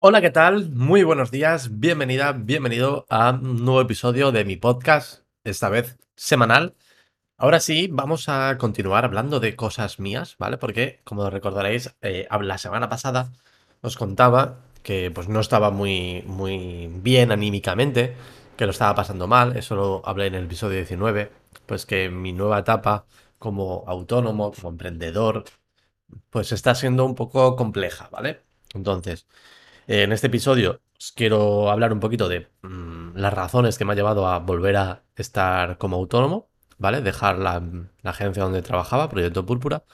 Hola, ¿qué tal? Muy buenos días, bienvenida, bienvenido a un nuevo episodio de mi podcast, esta vez semanal. Ahora sí, vamos a continuar hablando de cosas mías, ¿vale? Porque, como recordaréis, eh, la semana pasada os contaba que pues no estaba muy, muy bien anímicamente, que lo estaba pasando mal, eso lo hablé en el episodio 19, pues que mi nueva etapa como autónomo, como emprendedor, pues está siendo un poco compleja, ¿vale? Entonces, en este episodio os quiero hablar un poquito de mm, las razones que me ha llevado a volver a estar como autónomo, ¿vale? Dejar la, agencia donde trabajaba, Proyecto Púrpura,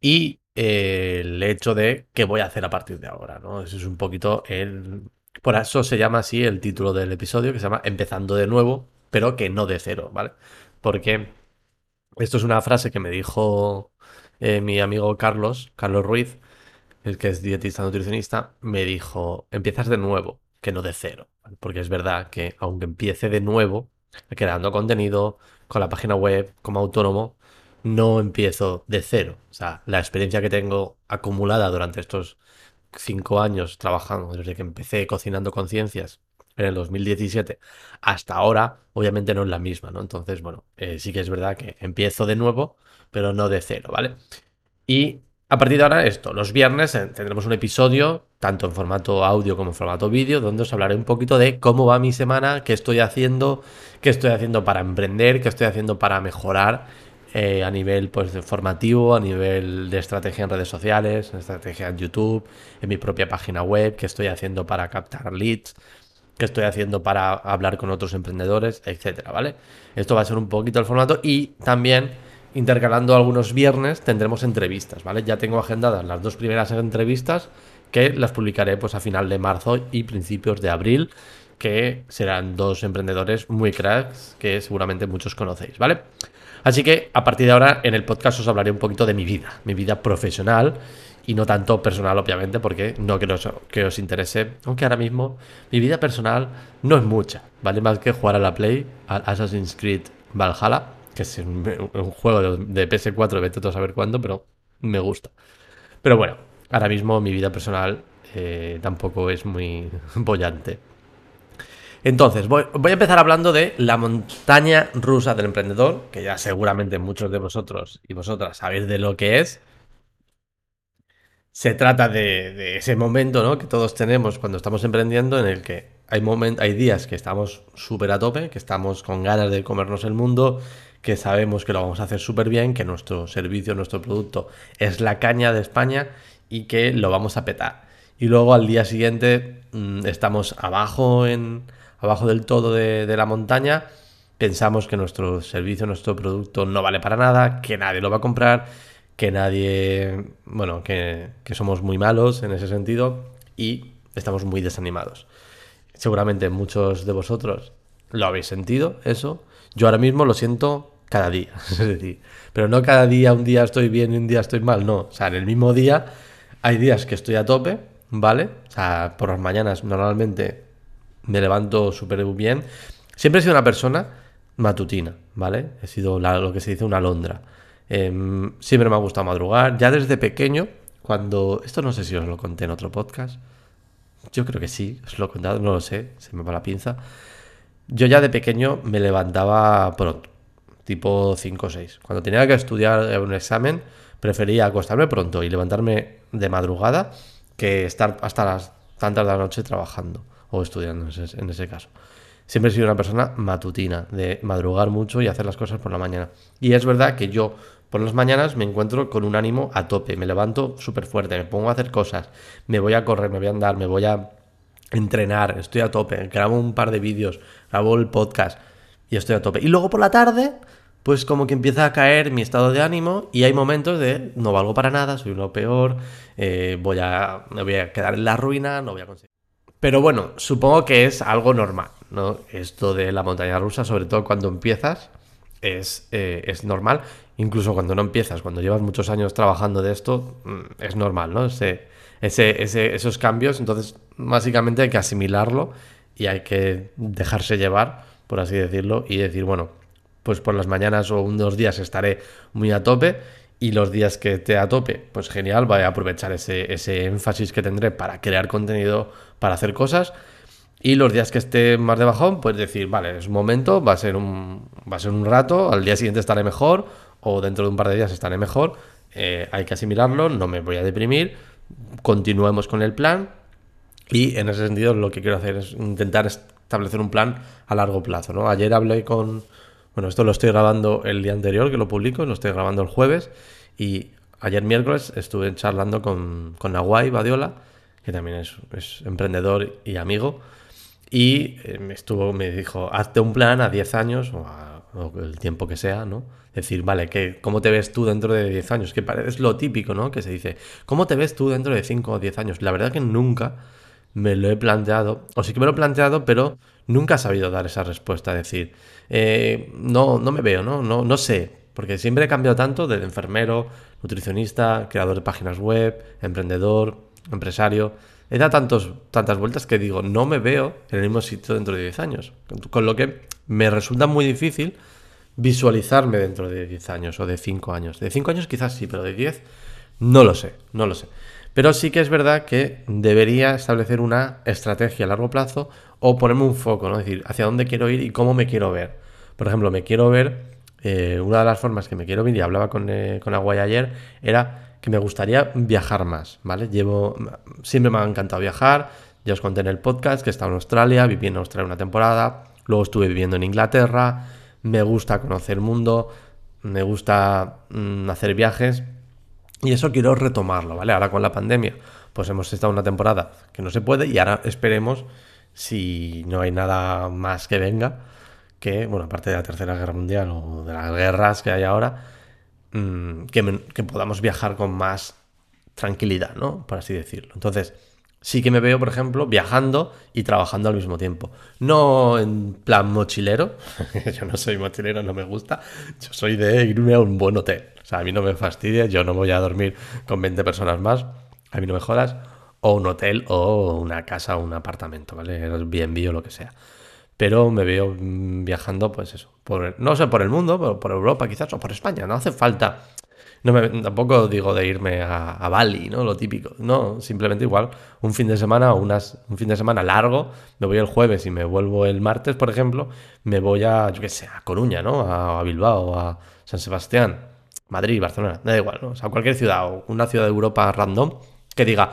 y eh, el hecho de qué voy a hacer a partir de ahora, ¿no? Eso es un poquito el... Por eso se llama así el título del episodio, que se llama Empezando de nuevo, pero que no de cero, ¿vale? Porque esto es una frase que me dijo eh, mi amigo Carlos, Carlos Ruiz, el que es dietista nutricionista, me dijo, empiezas de nuevo, que no de cero. Porque es verdad que aunque empiece de nuevo, creando contenido, con la página web, como autónomo, no empiezo de cero. O sea, la experiencia que tengo acumulada durante estos cinco años trabajando, desde que empecé cocinando conciencias en el 2017 hasta ahora, obviamente no es la misma, ¿no? Entonces, bueno, eh, sí que es verdad que empiezo de nuevo, pero no de cero, ¿vale? Y a partir de ahora, esto, los viernes eh, tendremos un episodio, tanto en formato audio como en formato vídeo, donde os hablaré un poquito de cómo va mi semana, qué estoy haciendo, qué estoy haciendo para emprender, qué estoy haciendo para mejorar eh, a nivel pues, formativo, a nivel de estrategia en redes sociales, en estrategia en YouTube, en mi propia página web, qué estoy haciendo para captar leads, qué estoy haciendo para hablar con otros emprendedores, etcétera, ¿vale? Esto va a ser un poquito el formato y también intercalando algunos viernes tendremos entrevistas, ¿vale? Ya tengo agendadas las dos primeras entrevistas que las publicaré pues a final de marzo y principios de abril, que serán dos emprendedores muy cracks que seguramente muchos conocéis, ¿vale? Así que a partir de ahora en el podcast os hablaré un poquito de mi vida, mi vida profesional y no tanto personal, obviamente, porque no creo que os interese, aunque ahora mismo mi vida personal no es mucha, ¿vale? Más que jugar a la Play, al Assassin's Creed Valhalla, que es un, juego de, PS4, vete a saber cuándo, pero me gusta. Pero bueno, ahora mismo mi vida personal eh, tampoco es muy bollante. Entonces, voy, a empezar hablando de la montaña rusa del emprendedor, que ya seguramente muchos de vosotros y vosotras sabéis de lo que es. Se trata de, ese momento ¿no? que todos tenemos cuando estamos emprendiendo en el que hay, hay días que estamos súper a tope, que estamos con ganas de comernos el mundo, que sabemos que lo vamos a hacer súper bien, que nuestro servicio, nuestro producto es la caña de España y que lo vamos a petar. Y luego al día siguiente mm, estamos abajo, en, abajo del todo de, la montaña, pensamos que nuestro servicio, nuestro producto no vale para nada, que nadie lo va a comprar, que nadie, bueno, que, que somos muy malos en ese sentido y estamos muy desanimados. Seguramente muchos de vosotros lo habéis sentido, eso. Yo ahora mismo lo siento cada día. Es decir, pero no cada día, un día estoy bien y un día estoy mal, no. O sea, en el mismo día hay días que estoy a tope, ¿vale? O sea, por las mañanas normalmente me levanto súper bien. Siempre he sido una persona matutina, ¿vale? He sido lo que se dice una alondra. Em, siempre me ha gustado madrugar. Ya desde pequeño, cuando... Esto no sé si os lo conté en otro podcast. Yo creo que sí, os lo he contado, no lo sé, se me va la pinza. Yo ya de pequeño me levantaba pronto tipo 5 o 6. Cuando tenía que estudiar un examen, prefería acostarme pronto y levantarme de madrugada que estar hasta las tantas de la noche trabajando o estudiando en ese, caso. Siempre he sido una persona matutina, de madrugar mucho y hacer las cosas por la mañana. Y es verdad que yo por las mañanas me encuentro con un ánimo a tope, me levanto súper fuerte, me pongo a hacer cosas, me voy a correr, me voy a andar, me voy a entrenar, estoy a tope, grabo un par de vídeos, grabo el podcast y estoy a tope. Y luego por la tarde, pues como que empieza a caer mi estado de ánimo y hay momentos de no valgo para nada, soy uno peor, eh, voy a, me voy a quedar en la ruina, no voy a conseguir. Pero bueno, supongo que es algo normal, ¿no? Esto de la montaña rusa, sobre todo cuando empiezas, es, eh, es normal. Incluso cuando no empiezas, cuando llevas muchos años trabajando de esto, mm, es normal, ¿no? Ese, ese, esos cambios, entonces básicamente hay que asimilarlo y hay que dejarse llevar por así decirlo, y decir, bueno, pues por las mañanas o unos días estaré muy a tope y los días que esté a tope, pues genial, voy a aprovechar ese, ese énfasis que tendré para crear contenido, para hacer cosas. Y los días que esté más de bajón, pues decir, vale, es un momento, va a ser un, va a ser un rato, al día siguiente estaré mejor, o dentro de un par de días estaré mejor, eh, hay que asimilarlo, no me voy a deprimir, continuemos con el plan, y en ese sentido lo que quiero hacer es intentar establecer un plan a largo plazo, ¿no? Ayer hablé con, bueno, esto lo estoy grabando el día anterior que lo publico, lo estoy grabando el jueves, y ayer miércoles estuve charlando con, con Badiola, que también es, es emprendedor y amigo, y eh, me estuvo, me dijo, hazte un plan a 10 años o, el tiempo que sea, ¿no? Decir, vale, ¿qué, ¿cómo te ves tú dentro de 10 años? Que es lo típico, ¿no? Que se dice, ¿cómo te ves tú dentro de 5 o 10 años? La verdad que nunca me lo he planteado, o sí que me lo he planteado, pero nunca he sabido dar esa respuesta. Decir, eh, no, no me veo, ¿no? ¿no? No sé, porque siempre he cambiado tanto de enfermero, nutricionista, creador de páginas web, emprendedor, empresario he dado tantos, tantas vueltas que digo, no me veo en el mismo sitio dentro de 10 años. Con lo que me resulta muy difícil visualizarme dentro de 10 años o de 5 años. De 5 años quizás sí, pero de 10 no lo sé, no lo sé. Pero sí que es verdad que debería establecer una estrategia a largo plazo o ponerme un foco, ¿no? Es decir, hacia dónde quiero ir y cómo me quiero ver. Por ejemplo, me quiero ver, eh, una de las formas que me quiero ver, y hablaba con, eh, con Aguay ayer, era que me gustaría viajar más, ¿vale? Llevo, siempre me ha encantado viajar, ya os conté en el podcast que he estado en Australia, viví en Australia una temporada, luego estuve viviendo en Inglaterra, me gusta conocer el mundo, me gusta mm, hacer viajes y eso quiero retomarlo, ¿vale? Ahora con la pandemia, pues hemos estado una temporada que no se puede y ahora esperemos, si no hay nada más que venga, que, bueno, aparte de la Tercera Guerra Mundial o de las guerras que hay ahora, Mm, que, podamos viajar con más tranquilidad, ¿no? Por así decirlo. Entonces, sí que me veo, por ejemplo, viajando y trabajando al mismo tiempo. No en plan mochilero, yo no soy mochilero, no me gusta. Yo soy de irme a un buen hotel. A mí no me fastidia, yo no voy a dormir con 20 personas más, a mí no me jodas. O un hotel o una casa o un apartamento, ¿vale? Bien, o lo que sea pero me veo mm, viajando, pues eso, por, no sé, por el mundo, pero por Europa quizás, o por España, no hace falta. No me, tampoco digo de irme a, Bali, ¿no? Lo típico. No, simplemente igual un fin de semana o unas, un fin de semana largo, me voy el jueves y me vuelvo el martes, por ejemplo, me voy a, yo qué sé, a Coruña, ¿no? A, a Bilbao, a San Sebastián, Madrid, Barcelona, da igual, ¿no? O sea, cualquier ciudad o una ciudad de Europa random que diga,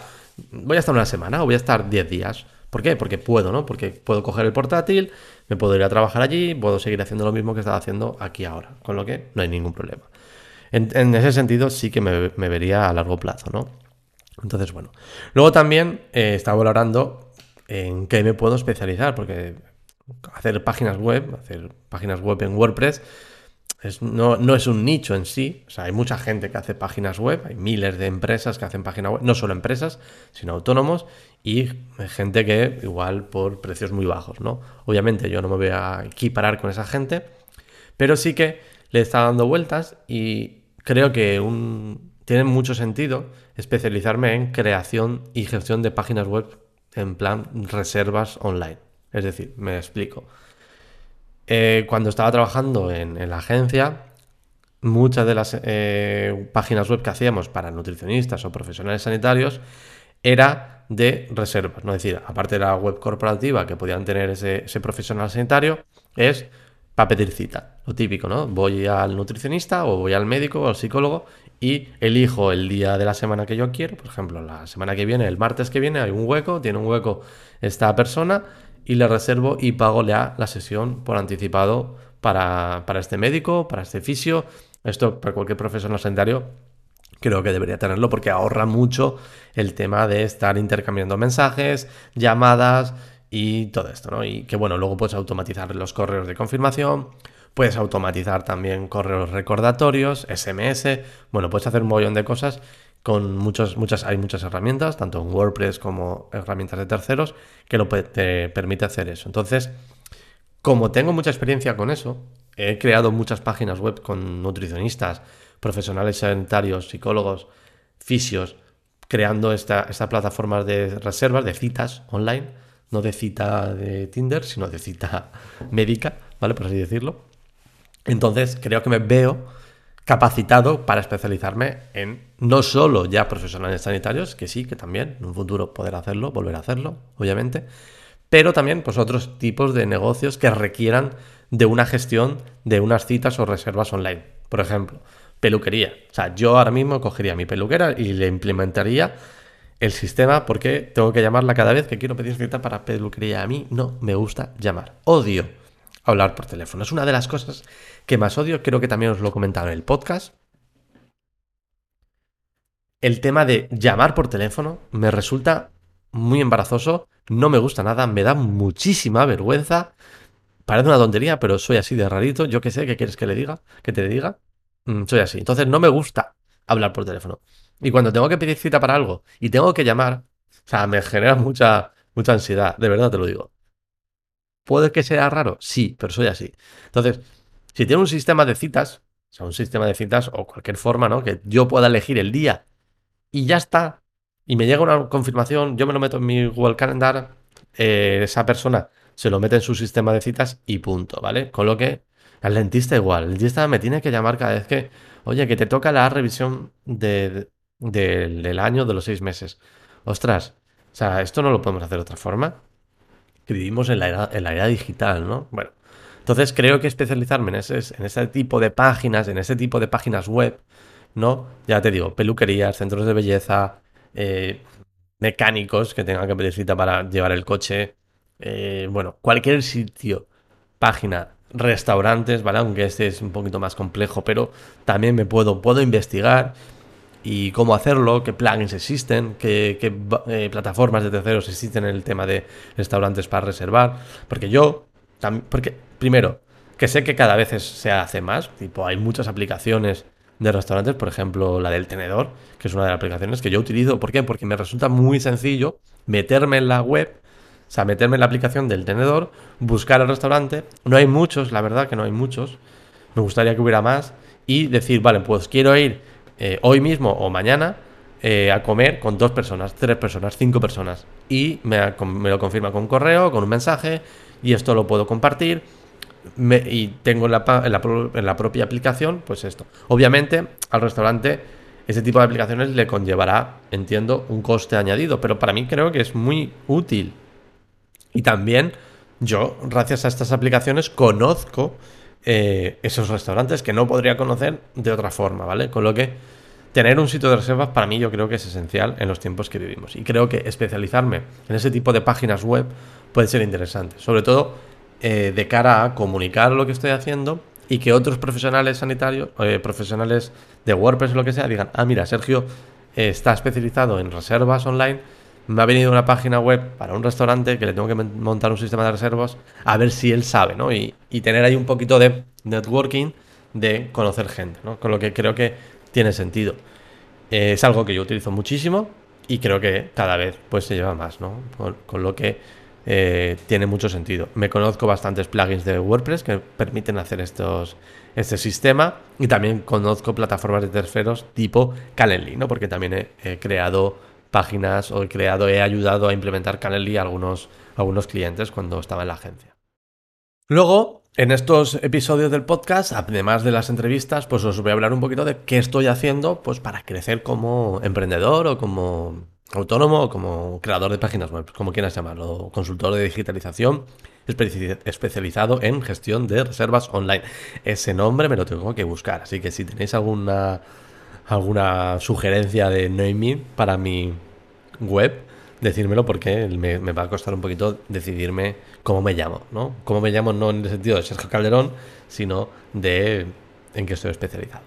voy a estar una semana o voy a estar 10 días ¿Por qué? Porque puedo, ¿no? Porque puedo coger el portátil, me puedo ir a trabajar allí, puedo seguir haciendo lo mismo que estaba haciendo aquí ahora, con lo que no hay ningún problema. En, ese sentido sí que me, vería a largo plazo, ¿no? Entonces, bueno. Luego también eh, estaba valorando en qué me puedo especializar, porque hacer páginas web, hacer páginas web en WordPress, no, no, es un nicho en sí. O sea, hay mucha gente que hace páginas web, hay miles de empresas que hacen páginas web, no solo empresas, sino autónomos, y gente que igual por precios muy bajos, ¿no? Obviamente yo no me voy a equiparar con esa gente, pero sí que le está dando vueltas y creo que un, tiene mucho sentido especializarme en creación y gestión de páginas web en plan reservas online. Es decir, me explico. Eh, cuando estaba trabajando en, la agencia, muchas de las eh, páginas web que hacíamos para nutricionistas o profesionales sanitarios era de reservas. ¿no? Es decir, aparte de la web corporativa que podían tener ese, profesional sanitario, es para pedir cita. Lo típico, ¿no? Voy al nutricionista o voy al médico o al psicólogo y elijo el día de la semana que yo quiero. Por ejemplo, la semana que viene, el martes que viene, hay un hueco, tiene un hueco esta persona y le reservo y pago la, la sesión por anticipado para, para este médico, para este fisio. Esto para cualquier profesional sanitario creo que debería tenerlo porque ahorra mucho el tema de estar intercambiando mensajes, llamadas y todo esto, ¿no? Y que bueno, luego puedes automatizar los correos de confirmación, puedes automatizar también correos recordatorios, SMS, bueno, puedes hacer un montón de cosas con muchos, muchas, hay muchas herramientas, tanto en WordPress como herramientas de terceros, que lo te permite hacer eso. Entonces, como tengo mucha experiencia con eso, he creado muchas páginas web con nutricionistas, profesionales sanitarios, psicólogos, fisios, creando esta, esta plataforma de reservas, de citas online, no de cita de Tinder, sino de cita médica, ¿vale? Por así decirlo. Entonces, creo que me veo capacitado para especializarme en no solo ya profesionales sanitarios, que sí, que también, en un futuro poder hacerlo, volver a hacerlo, obviamente, pero también pues otros tipos de negocios que requieran de una gestión de unas citas o reservas online. Por ejemplo, peluquería. O sea, yo ahora mismo cogería mi peluquera y le implementaría el sistema porque tengo que llamarla cada vez que quiero pedir cita para peluquería. A mí no me gusta llamar. Odio hablar por teléfono. Es una de las cosas que más odio. Creo que también os lo he comentado en el podcast. El tema de llamar por teléfono me resulta muy embarazoso. No me gusta nada. Me da muchísima vergüenza. Parece una tontería, pero soy así de rarito. Yo qué sé, ¿qué quieres que le diga? Que te diga. Mm, soy así. Entonces no me gusta hablar por teléfono. Y cuando tengo que pedir cita para algo y tengo que llamar, o sea, me genera mucha, mucha ansiedad, de verdad te lo digo. ¿Puede que sea raro? Sí, pero soy así. Entonces, si tiene un sistema de citas, o sea, un sistema de citas o cualquier forma, ¿no? Que yo pueda elegir el día y ya está, y me llega una confirmación, yo me lo meto en mi Google Calendar, eh, esa persona se lo mete en su sistema de citas y punto, ¿vale? Con lo que al dentista igual, el dentista me tiene que llamar cada vez que, oye, que te toca la revisión de, del año de los seis meses. Ostras, o sea, esto no lo podemos hacer de otra forma. Vivimos en la era, en la era digital, ¿no? Bueno, entonces creo que especializarme en ese, en ese tipo de páginas, en ese tipo de páginas web, ¿no? Ya te digo, peluquerías, centros de belleza, eh, mecánicos que tengan que pedir cita para llevar el coche, eh, bueno, cualquier sitio, página, restaurantes, ¿vale? Aunque este es un poquito más complejo, pero también me puedo, puedo investigar y cómo hacerlo, qué plugins existen, qué, eh, plataformas de terceros existen en el tema de restaurantes para reservar. Porque yo, porque primero, que sé que cada vez se hace más, tipo, hay muchas aplicaciones de restaurantes, por ejemplo, la del tenedor, que es una de las aplicaciones que yo utilizo. ¿Por qué? Porque me resulta muy sencillo meterme en la web, o sea, meterme en la aplicación del tenedor, buscar el restaurante. No hay muchos, la verdad que no hay muchos. Me gustaría que hubiera más. Y decir, vale, pues quiero ir eh, hoy mismo o mañana eh, a comer con dos personas, tres personas, cinco personas. Y me, lo confirma con correo, con un mensaje, y esto lo puedo compartir. y tengo en la, en la, propia aplicación, pues esto. Obviamente, al restaurante, ese tipo de aplicaciones le conllevará, entiendo, un coste añadido, pero para mí creo que es muy útil. Y también yo, gracias a estas aplicaciones, conozco eh, esos restaurantes que no podría conocer de otra forma, ¿vale? Con lo que tener un sitio de reservas para mí yo creo que es esencial en los tiempos que vivimos. Y creo que especializarme en ese tipo de páginas web puede ser interesante, sobre todo eh, de cara a comunicar lo que estoy haciendo y que otros profesionales sanitarios, eh, profesionales de WordPress o lo que sea, digan, ah, mira, Sergio está especializado en reservas online me ha venido una página web para un restaurante que le tengo que montar un sistema de reservas, a ver si él sabe, ¿no? Y, tener ahí un poquito de networking, de conocer gente, ¿no? Con lo que creo que tiene sentido. Eh, es algo que yo utilizo muchísimo y creo que cada vez pues se lleva más, ¿no? Con, lo que eh, tiene mucho sentido. Me conozco bastantes plugins de WordPress que permiten hacer estos, este sistema y también conozco plataformas de terceros tipo Calendly, ¿no? Porque también he creado páginas o he creado, he ayudado a implementar Calendly a algunos, algunos clientes cuando estaba en la agencia. Luego, en estos episodios del podcast, además de las entrevistas, pues os voy a hablar un poquito de qué estoy haciendo pues para crecer como emprendedor o como autónomo o como creador de páginas web, como quieras llamarlo, consultor de digitalización especializado en gestión de reservas online. Ese nombre me lo tengo que buscar, así que si tenéis alguna alguna sugerencia de naming para mi web, decírmelo porque me, va a costar un poquito decidirme cómo me llamo, ¿no? Cómo me llamo no en el sentido de Sergio Calderón, sino de en qué estoy especializado.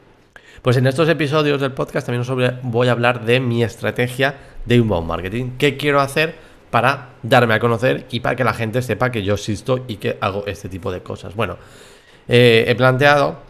Pues en estos episodios del podcast también os voy a hablar de mi estrategia de inbound marketing. ¿Qué quiero hacer para darme a conocer y para que la gente sepa que yo existo y que hago este tipo de cosas? Bueno, eh, he planteado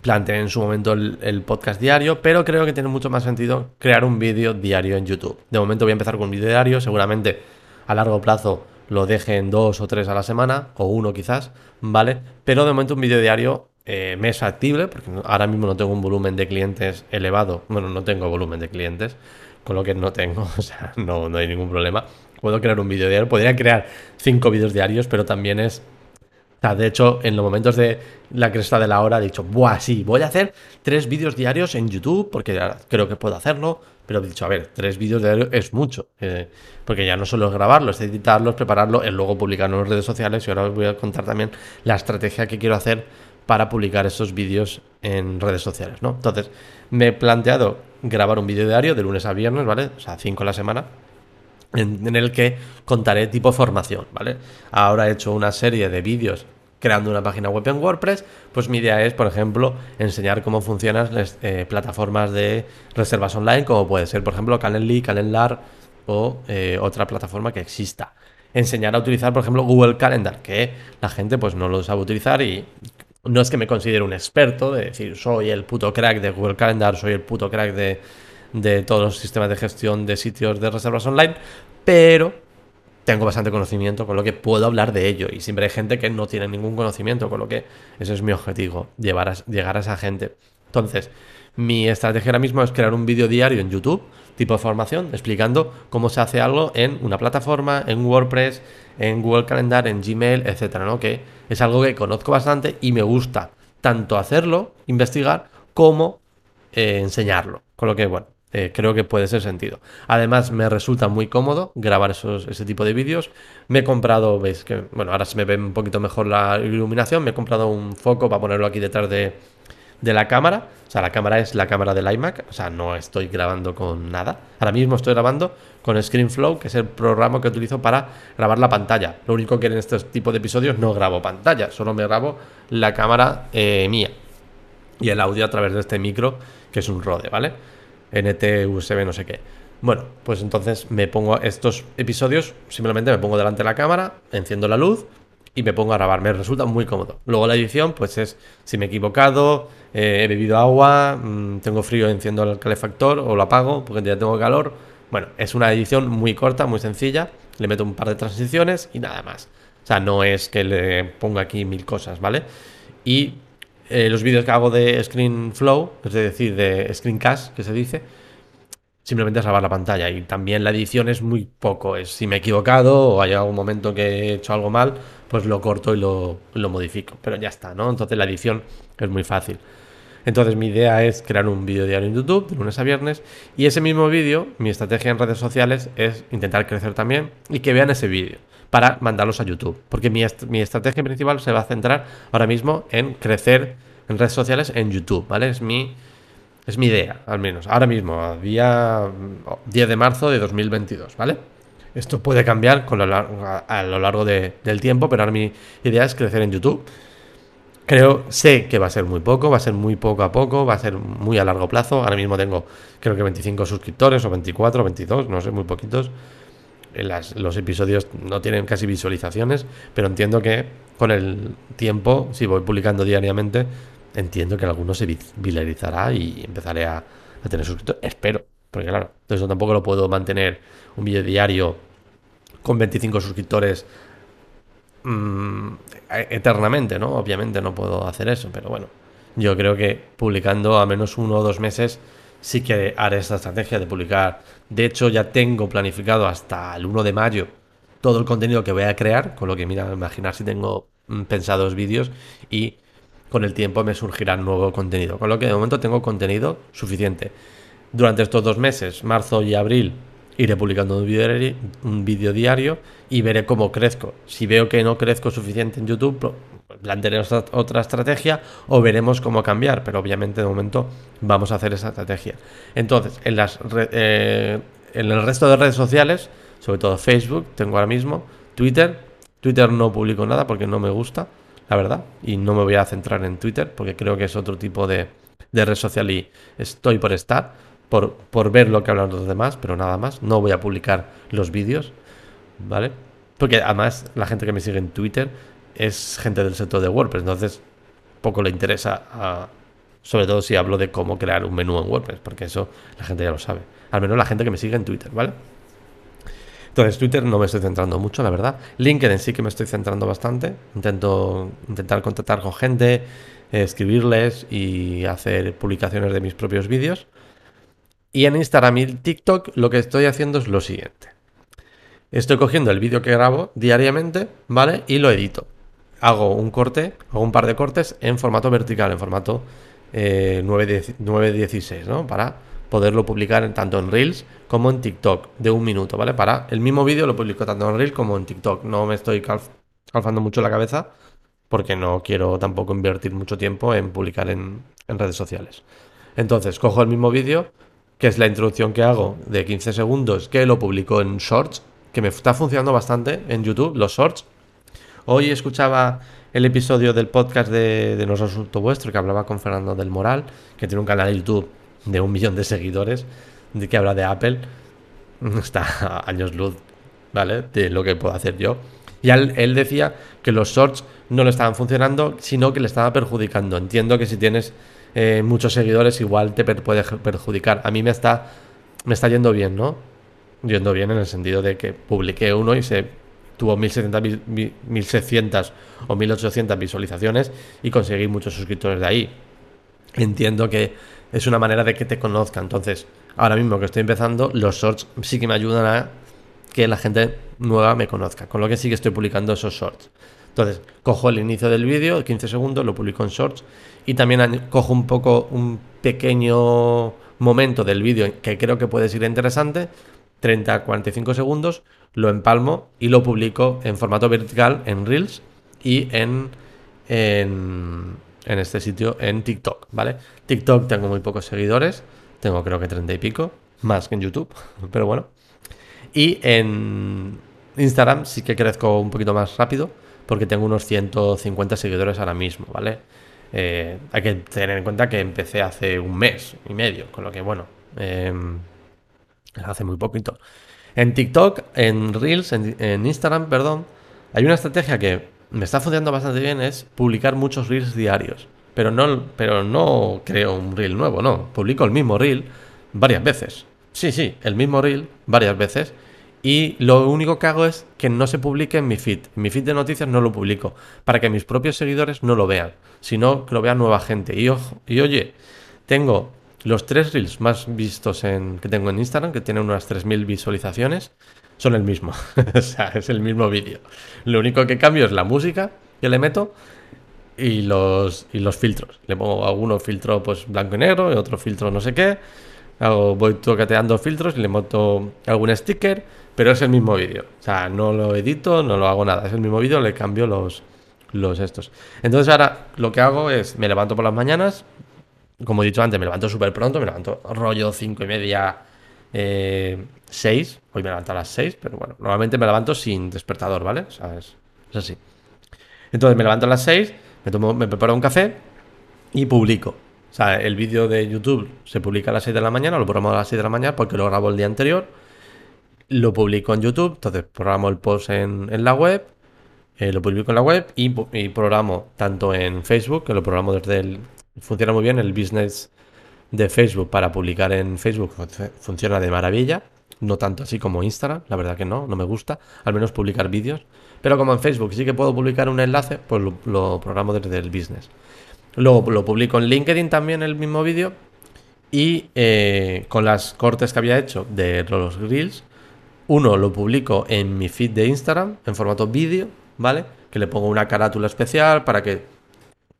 planteé en su momento el, podcast diario, pero creo que tiene mucho más sentido crear un vídeo diario en YouTube. De momento voy a empezar con un vídeo diario, seguramente a largo plazo lo deje en dos o tres a la semana, o uno quizás, ¿vale? Pero de momento un vídeo diario eh, me es factible, porque ahora mismo no tengo un volumen de clientes elevado, bueno, no tengo volumen de clientes, con lo que no tengo, o sea, no, no hay ningún problema. Puedo crear un vídeo diario, podría crear cinco vídeos diarios, pero también es O sea, de hecho, en los momentos de la cresta de la hora he dicho, buah, sí, voy a hacer tres vídeos diarios en YouTube, porque creo que puedo hacerlo, pero he dicho, a ver, tres vídeos diarios es mucho, eh, porque ya no solo es grabarlo, es editarlos, prepararlo, es luego publicarlo en redes sociales, y ahora os voy a contar también la estrategia que quiero hacer para publicar esos vídeos en redes sociales, ¿no? Entonces, me he planteado grabar un vídeo diario de lunes a viernes, ¿vale? O sea, cinco a la semana, en, el que contaré tipo formación, ¿vale? Ahora he hecho una serie de vídeos creando una página web en WordPress, pues mi idea es, por ejemplo, enseñar cómo funcionan las eh, plataformas de reservas online, como puede ser, por ejemplo, Calendly, Calendar o eh, otra plataforma que exista. Enseñar a utilizar, por ejemplo, Google Calendar, que la gente pues no lo sabe utilizar y no es que me considere un experto, de decir, soy el puto crack de Google Calendar, soy el puto crack de de todos los sistemas de gestión de sitios de reservas online, pero tengo bastante conocimiento, con lo que puedo hablar de ello. Y siempre hay gente que no tiene ningún conocimiento, con lo que ese es mi objetivo, llevar a, llegar a esa gente. Entonces, mi estrategia ahora mismo es crear un vídeo diario en YouTube, tipo de formación, explicando cómo se hace algo en una plataforma, en WordPress, en Google Calendar, en Gmail, etcétera, ¿no? Que es algo que conozco bastante y me gusta tanto hacerlo, investigar, como eh, enseñarlo. Con lo que, bueno, eh, creo que puede ser sentido. Además, me resulta muy cómodo grabar esos, ese tipo de vídeos. Me he comprado, veis que, bueno, ahora se me ve un poquito mejor la iluminación. Me he comprado un foco para ponerlo aquí detrás de, de la cámara. O sea, la cámara es la cámara del iMac. O sea, no estoy grabando con nada. Ahora mismo estoy grabando con ScreenFlow, que es el programa que utilizo para grabar la pantalla. Lo único que en este tipo de episodios no grabo pantalla, solo me grabo la cámara eh, mía. Y el audio a través de este micro, que es un Rode, ¿vale? NT, USB, no sé qué. Bueno, pues entonces me pongo estos episodios, simplemente me pongo delante de la cámara, enciendo la luz y me pongo a grabar. Me resulta muy cómodo. Luego la edición, pues es si me he equivocado, eh, he bebido agua, mm, tengo frío, enciendo el calefactor o lo apago porque ya tengo calor. Bueno, es una edición muy corta, muy sencilla. Le meto un par de transiciones y nada más. O sea, no es que le ponga aquí mil cosas, ¿vale? Y eh, los vídeos que hago de ScreenFlow, es decir, de Screencast, que se dice, simplemente es grabar la pantalla. Y también la edición es muy poco. Es si me he equivocado o hay algún momento que he hecho algo mal, pues lo corto y lo, lo modifico. Pero ya está, ¿no? Entonces la edición es muy fácil. Entonces mi idea es crear un vídeo diario en YouTube de lunes a viernes y ese mismo vídeo, mi estrategia en redes sociales es intentar crecer también y que vean ese vídeo para mandarlos a YouTube. Porque mi, estrategia principal se va a centrar ahora mismo en crecer en redes sociales en YouTube, ¿vale? Es mi, es mi idea, al menos. Ahora mismo, día 10 de marzo de 2022, ¿vale? Esto puede cambiar con lo a, lo largo del tiempo, pero ahora mi idea es crecer en YouTube. Creo, sé que va a ser muy poco, va a ser muy poco a poco, va a ser muy a largo plazo. Ahora mismo tengo, creo que 25 suscriptores o 24, 22, no sé, muy poquitos los episodios no tienen casi visualizaciones, pero entiendo que con el tiempo, si voy publicando diariamente, entiendo que alguno se viralizará y empezaré a, tener suscriptores. Espero, porque claro, eso tampoco lo puedo mantener un vídeo diario con 25 suscriptores mm, eternamente, ¿no? Obviamente no puedo hacer eso, pero bueno, yo creo que publicando a menos uno o dos meses sí que haré esta estrategia de publicar. De hecho, ya tengo planificado hasta el 1 de mayo todo el contenido que voy a crear, con lo que mira, imaginar si tengo mm, pensados vídeos y con el tiempo me surgirá nuevo contenido. Con lo que de momento tengo contenido suficiente. Durante estos dos meses, marzo y abril, iré publicando un vídeo diario y veré cómo crezco. Si veo que no crezco suficiente en YouTube, plantearemos otra estrategia o veremos cómo cambiar, pero obviamente de momento vamos a hacer esa estrategia. Entonces, en, las eh, en el resto de redes sociales, sobre todo Facebook, tengo ahora mismo Twitter. Twitter no publico nada porque no me gusta, la verdad, y no me voy a centrar en Twitter porque creo que es otro tipo de, de red social y estoy por estar, por, por ver lo que hablan los demás, pero nada más. No voy a publicar los vídeos, ¿vale? Porque además la gente que me sigue en Twitter es gente del sector de WordPress, entonces poco le interesa, sobre todo si hablo de cómo crear un menú en WordPress, porque eso la gente ya lo sabe. Al menos la gente que me sigue en Twitter, ¿vale? Entonces, Twitter no me estoy centrando mucho, la verdad. LinkedIn sí que me estoy centrando bastante. Intento intentar contactar con gente, escribirles y hacer publicaciones de mis propios vídeos. Y en Instagram y TikTok lo que estoy haciendo es lo siguiente. Estoy cogiendo el vídeo que grabo diariamente, ¿vale? Y lo edito hago un corte, hago un par de cortes en formato vertical, en formato eh, 9.16, ¿no? Para poderlo publicar tanto en Reels como en TikTok de un minuto, ¿vale? Para el mismo vídeo lo publico tanto en Reels como en TikTok. No me estoy calfando mucho la cabeza porque no quiero tampoco invertir mucho tiempo en publicar en, en redes sociales. Entonces, cojo el mismo vídeo, que es la introducción que hago de 15 segundos, que lo publico en Shorts, que me está funcionando bastante en YouTube, los Shorts. Hoy escuchaba el episodio del podcast de, de No es Asunto Vuestro, que hablaba con Fernando del Moral, que tiene un canal de YouTube de un millón de seguidores, de que habla de Apple. Está a años luz, ¿vale? De lo que puedo hacer yo. Y él, decía que los shorts no le estaban funcionando, sino que le estaba perjudicando. Entiendo que si tienes eh, muchos seguidores, igual te puede perjudicar. A mí me está, me está yendo bien, ¿no? Yendo bien en el sentido de que publiqué uno y se tuvo 1600 o 1800 visualizaciones y conseguí muchos suscriptores de ahí. Entiendo que es una manera de que te conozca. Entonces, ahora mismo que estoy empezando, los shorts sí que me ayudan a que la gente nueva me conozca. Con lo que sí que estoy publicando esos shorts. Entonces, cojo el inicio del vídeo, 15 segundos, lo publico en shorts y también cojo un poco un pequeño momento del vídeo que creo que puede ser interesante, 30 a 45 segundos, lo empalmo y lo publico en formato vertical en Reels y en, en, en este sitio en TikTok, ¿vale? TikTok tengo muy pocos seguidores, tengo creo que 30 y pico, más que en YouTube, pero bueno. Y en Instagram sí que crezco un poquito más rápido porque tengo unos 150 seguidores ahora mismo, ¿vale? Eh, hay que tener en cuenta que empecé hace un mes y medio, con lo que bueno, em, hace muy poquito. En TikTok, en Reels, en, en, Instagram, perdón, hay una estrategia que me está funcionando bastante bien, es publicar muchos Reels diarios. Pero no, pero no creo un Reel nuevo, no. Publico el mismo Reel varias veces. Sí, sí, el mismo reel varias veces. Y lo único que hago es que no se publique en mi feed. En mi feed de noticias no lo publico. Para que mis propios seguidores no lo vean. Sino que lo vea nueva gente. Y, ojo, y oye, tengo los tres reels más vistos en, que tengo en Instagram, que tienen unas 3.000 visualizaciones. Son el mismo. o sea, es el mismo vídeo. Lo único que cambio es la música que le meto y los, y los filtros. Le pongo algunos filtro pues blanco y negro y otro filtro no sé qué voy toqueteando filtros y le monto algún sticker, pero es el mismo vídeo. O sea, no lo edito, no lo hago nada. Es el mismo vídeo, le cambio los, los estos. Entonces ahora lo que hago es, me levanto por las mañanas, como he dicho antes, me levanto súper pronto, me levanto rollo cinco y media, eh, 6. Hoy me levanto a las 6, pero bueno, normalmente me levanto sin despertador, ¿vale? O sea, es, así. Entonces me levanto a las 6, me, tomo, me preparo un café y publico. O sea, el vídeo de YouTube se publica a las 6 de la mañana, lo programo a las 6 de la mañana porque lo grabo el día anterior, lo publico en YouTube, entonces programo el post en, la web, eh, lo publico en la web y, programo tanto en Facebook, que lo programo desde el... Funciona muy bien el business de Facebook para publicar en Facebook, funciona de maravilla, no tanto así como Instagram, la verdad que no, no me gusta, al menos publicar vídeos, pero como en Facebook sí que puedo publicar un enlace, pues lo programo desde el business. Luego lo publico en LinkedIn también el mismo vídeo. Y eh, con las cortes que había hecho de los grills, uno lo publico en mi feed de Instagram en formato vídeo, ¿vale? Que le pongo una carátula especial para que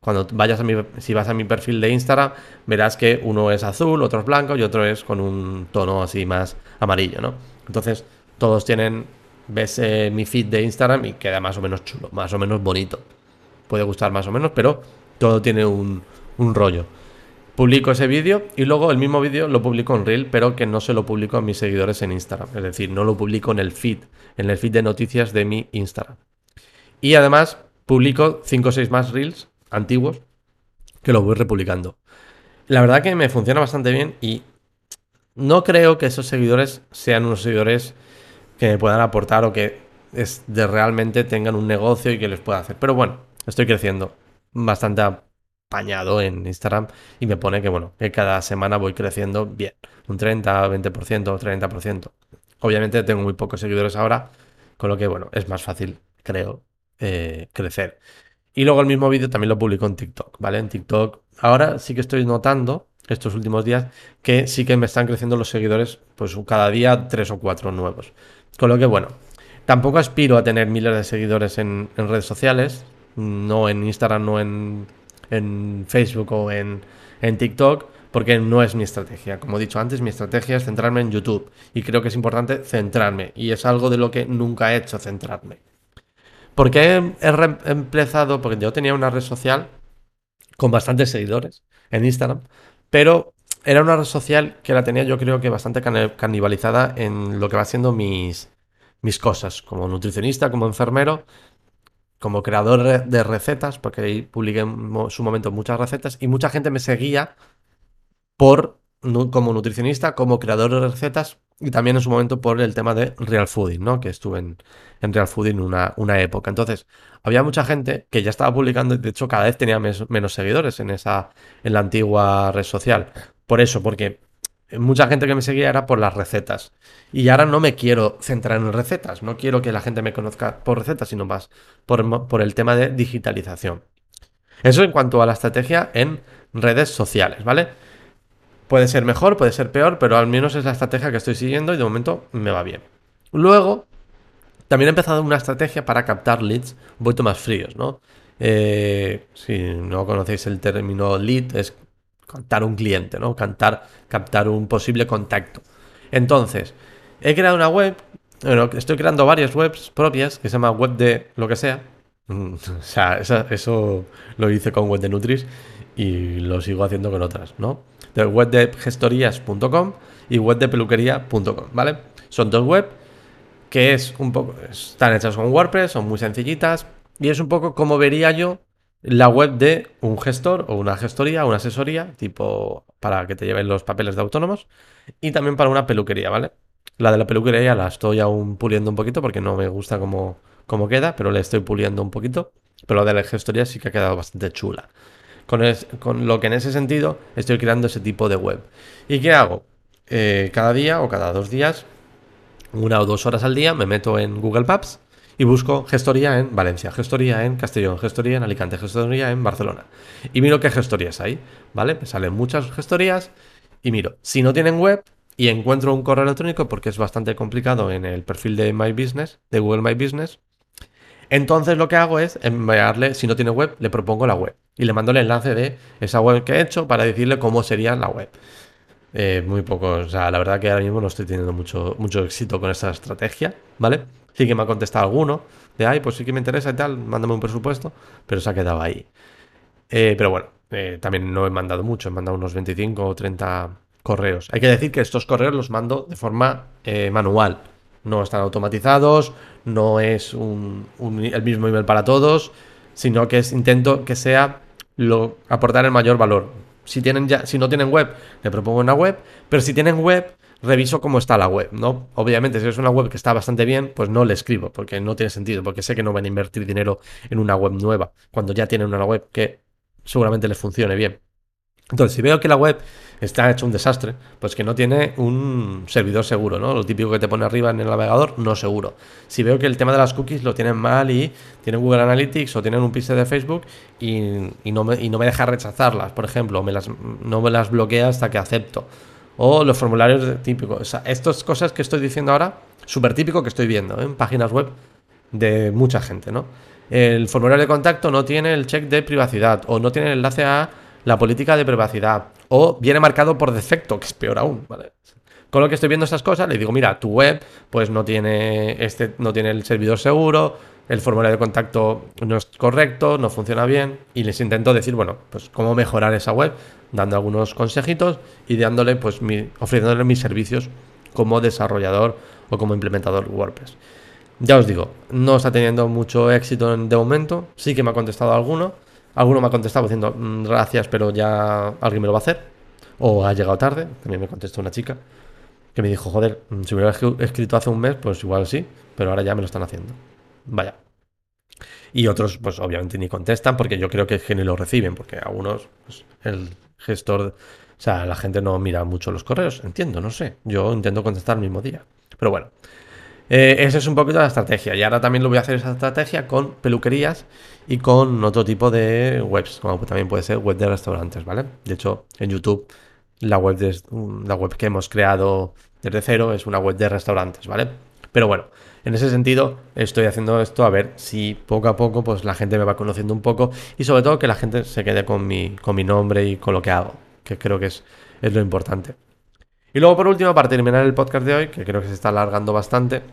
cuando vayas a mi, si vas a mi perfil de Instagram, verás que uno es azul, otro es blanco y otro es con un tono así más amarillo, ¿no? Entonces, todos tienen, ves eh, mi feed de Instagram y queda más o menos chulo, más o menos bonito. Puede gustar más o menos, pero todo tiene un, rollo. Publico ese vídeo y luego el mismo vídeo lo publico en Reel, pero que no se lo publico a mis seguidores en Instagram. Es decir, no lo publico en el feed, en el feed de noticias de mi Instagram. Y además publico 5 o 6 más Reels antiguos que lo voy republicando. La verdad que me funciona bastante bien y no creo que esos seguidores sean unos seguidores que me puedan aportar o que realmente tengan un negocio y que les pueda hacer. Pero bueno, estoy creciendo bastante apañado en Instagram y me pone que, bueno, que cada semana voy creciendo bien, un 30, 20%, 30%. Obviamente tengo muy pocos seguidores ahora, con lo que, bueno, es más fácil, creo, eh, crecer. Y luego el mismo vídeo también lo publico en TikTok, ¿vale? En TikTok ahora sí que estoy notando estos últimos días que sí que me están creciendo los seguidores, pues cada día tres o cuatro nuevos. Con lo que, bueno, tampoco aspiro a tener miles de seguidores en redes sociales, no en Instagram, no en, en Facebook o en, en TikTok, porque no es mi estrategia. Como he dicho antes, mi estrategia es centrarme en YouTube y creo que es importante centrarme y es algo de lo que nunca he hecho, centrarme. ¿Por qué he empezado? Porque yo tenía una red social con bastantes seguidores en Instagram, pero era una red social que la tenía yo creo que bastante canibalizada en lo que va siendo mis, mis cosas, como nutricionista, como enfermero, como creador de recetas, porque ahí publiqué en su momento muchas recetas y mucha gente me seguía por como nutricionista, como creador de recetas y también en su momento por el tema de Real Fooding, ¿no? Que estuve en, Real Fooding una, una época. Entonces, había mucha gente que ya estaba publicando, de hecho, cada vez tenía menos seguidores en esa, en la antigua red social. Por eso, porque mucha gente que me seguía era por las recetas. Y ahora no me quiero centrar en recetas, no quiero que la gente me conozca por recetas, sino más por, el tema de digitalización. Eso en cuanto a la estrategia en redes sociales, ¿vale? Puede ser mejor, puede ser peor, pero al menos es la estrategia que estoy siguiendo y de momento me va bien. Luego, también he empezado una estrategia para captar leads un poquito más fríos, ¿no? Eh, si no conocéis el término lead, es captar un cliente, ¿no? Cantar, captar un posible contacto. Entonces, he creado una web, bueno, estoy creando varias webs propias que se llama web de lo que sea. o sea, eso lo hice con web de Nutris y lo sigo haciendo con otras, ¿no? de webdegestorías.com y webdepeluquería.com, ¿vale? Son dos web que es un poco, están hechas con WordPress, son muy sencillitas y es un poco como vería yo la web de un gestor o una gestoría, una asesoría, tipo para que te lleven los papeles de autónomos y también para una peluquería, ¿vale? La de la peluquería la estoy aún puliendo un poquito porque no me gusta cómo, cómo queda, pero le estoy puliendo un poquito. Pero la de la gestoría sí que ha quedado bastante chula con, lo que en ese sentido estoy creando ese tipo de web. ¿Y qué hago? Eh, cada día o cada dos días, una o dos horas al día, me meto en Google Maps y busco gestoría en Valencia, gestoría en Castellón, gestoría en Alicante, gestoría en Barcelona. Y miro qué gestorías hay, ¿vale? Me salen muchas gestorías y miro. Si no tienen web y encuentro un correo electrónico, porque es bastante complicado en el perfil de My Business, de Google My Business, entonces lo que hago es enviarle, si no tiene web, le propongo la web y le mando el enlace de esa web que he hecho para decirle cómo sería la web. Eh, muy poco, o sea, la verdad que ahora mismo no estoy teniendo mucho, mucho éxito con esta estrategia, ¿vale? Sí que me ha contestado alguno de, ay, pues sí que me interesa y tal, mándame un presupuesto, pero se ha quedado ahí. Eh, pero bueno, eh, también no he mandado mucho, he mandado unos 25 o 30 correos. Hay que decir que estos correos los mando de forma manual, no están automatizados, no es el mismo email para todos, sino que es intento que sea lo, aportar el mayor valor. Si, tienen ya, si no tienen web, le propongo una web, pero si tienen web, reviso cómo está la web, ¿no? Obviamente, si es una web que está bastante bien, pues no le escribo, porque no tiene sentido, porque sé que no van a invertir dinero en una web nueva, cuando ya tienen una web que seguramente les funcione bien. Entonces, si veo que la web está hecho un desastre, pues que no tiene un servidor seguro, ¿no? Lo típico que te pone arriba en el navegador, no seguro. Si veo que el tema de las cookies lo tienen mal y tienen Google Analytics o tienen un pixel de Facebook y, no me, y no me deja rechazarlas, por ejemplo, me las, no me las bloquea hasta que acepto. O los formularios típicos. O sea, estas cosas que estoy diciendo ahora, súper típico que estoy viendo ¿eh? en páginas web de mucha gente, ¿no? El formulario de contacto no tiene el check de privacidad o no tiene el enlace a la política de privacidad o viene marcado por defecto, que es peor aún. Con lo que estoy viendo estas cosas, le digo, mira, tu web pues no tiene este no tiene el servidor seguro, el formulario de contacto no es correcto, no funciona bien y les intento decir, bueno, pues cómo mejorar esa web, dando algunos consejitos y dándole pues mi, ofreciéndole mis servicios como desarrollador o como implementador WordPress. Ya os digo, no está teniendo mucho éxito de momento, sí que me ha contestado alguno, Alguno me ha contestado diciendo mm, gracias, pero ya alguien me lo va a hacer. O ha llegado tarde. También me contestó una chica que me dijo, joder, mm, si hubiera escrito hace un mes, pues igual sí, pero ahora ya me lo están haciendo. Vaya. Y otros, pues obviamente ni contestan porque yo creo que, que ni lo reciben, porque algunos, pues, el gestor, o sea, la gente no mira mucho los correos, entiendo, no sé. Yo intento contestar el mismo día. Pero bueno, eh, esa es un poquito la estrategia. Y ahora también lo voy a hacer esa estrategia con peluquerías y con otro tipo de webs, como también puede ser web de restaurantes, ¿vale? De hecho, en YouTube, la web, de, la web que hemos creado desde cero es una web de restaurantes, ¿vale? Pero bueno, en ese sentido, estoy haciendo esto a ver si poco a poco pues la gente me va conociendo un poco y sobre todo que la gente se quede con mi, con mi nombre y con lo que hago, que creo que es, es lo importante. Y luego por último, para terminar el podcast de hoy, que creo que se está alargando bastante,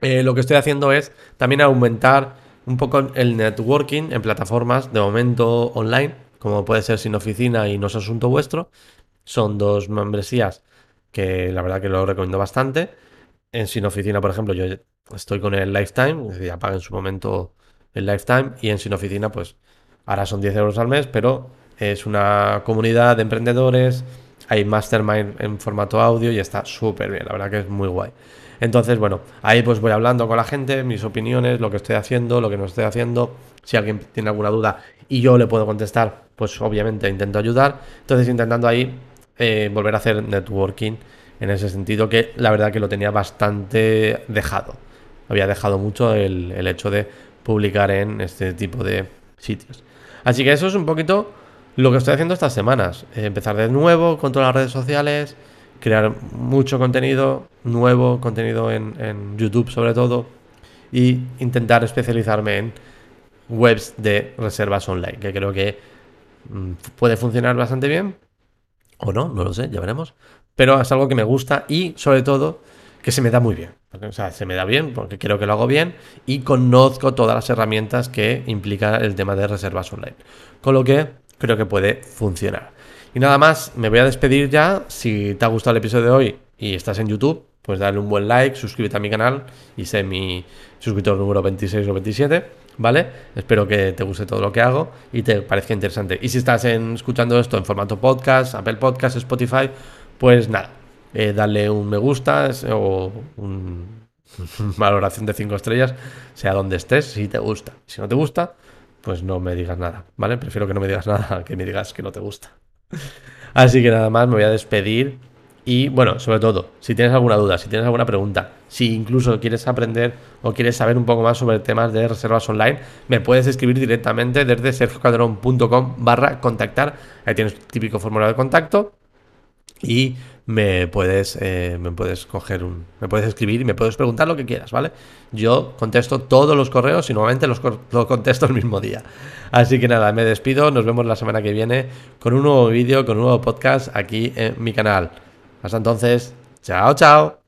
eh, lo que estoy haciendo es también aumentar un poco el networking en plataformas de momento online, como puede ser Sin Oficina y No es Asunto Vuestro. Son dos membresías que la verdad que lo recomiendo bastante. En Sin Oficina, por ejemplo, yo estoy con el Lifetime, es decir, en su momento el Lifetime, y en Sin Oficina, pues ahora son 10 euros al mes, pero es una comunidad de emprendedores, hay mastermind en formato audio y está súper bien, la verdad que es muy guay. Entonces, bueno, ahí pues voy hablando con la gente, mis opiniones, lo que estoy haciendo, lo que no estoy haciendo. Si alguien tiene alguna duda y yo le puedo contestar, pues obviamente intento ayudar. Entonces, intentando ahí eh, volver a hacer networking en ese sentido, que la verdad que lo tenía bastante dejado. Había dejado mucho el, el hecho de publicar en este tipo de sitios. Así que eso es un poquito lo que estoy haciendo estas semanas. Eh, empezar de nuevo con todas las redes sociales, crear mucho contenido, nuevo contenido en, YouTube sobre todo, y intentar especializarme en webs de reservas online, que creo que mm, puede funcionar bastante bien, o no, no lo sé, ya veremos, pero es algo que me gusta y sobre todo que se me da muy bien. O sea, se me da bien porque creo que lo hago bien y conozco todas las herramientas que implica el tema de reservas online. Con lo que creo que puede funcionar. Y nada más, me voy a despedir ya. Si te ha gustado el episodio de hoy y estás en YouTube, pues dale un buen like, suscríbete a mi canal y sé mi suscriptor número 26 o 27, ¿vale? Espero que te guste todo lo que hago y te parezca interesante. Y si estás escuchando esto en formato podcast, Apple Podcast, Spotify, pues nada, eh, dale un me gusta o una valoración de 5 estrellas, sea donde estés, si te gusta. Si no te gusta, pues no me digas nada, ¿vale? Prefiero que no me digas nada que me digas que no te gusta. Así que nada más, me voy a despedir. Y bueno, sobre todo, si tienes alguna duda, si tienes alguna pregunta, si incluso quieres aprender o quieres saber un poco más sobre temas de reservas online, me puedes escribir directamente desde sergiocadrón.com barra contactar. Ahí tienes típico formulario de contacto y me puedes, eh, me puedes coger un, me puedes escribir y me puedes preguntar lo que quieras, ¿vale? Yo contesto todos los correos y normalmente los, los contesto el mismo día. Así que nada, me despido, nos vemos la semana que viene con un nuevo vídeo, con un nuevo podcast aquí en mi canal. Hasta entonces, chao, chao.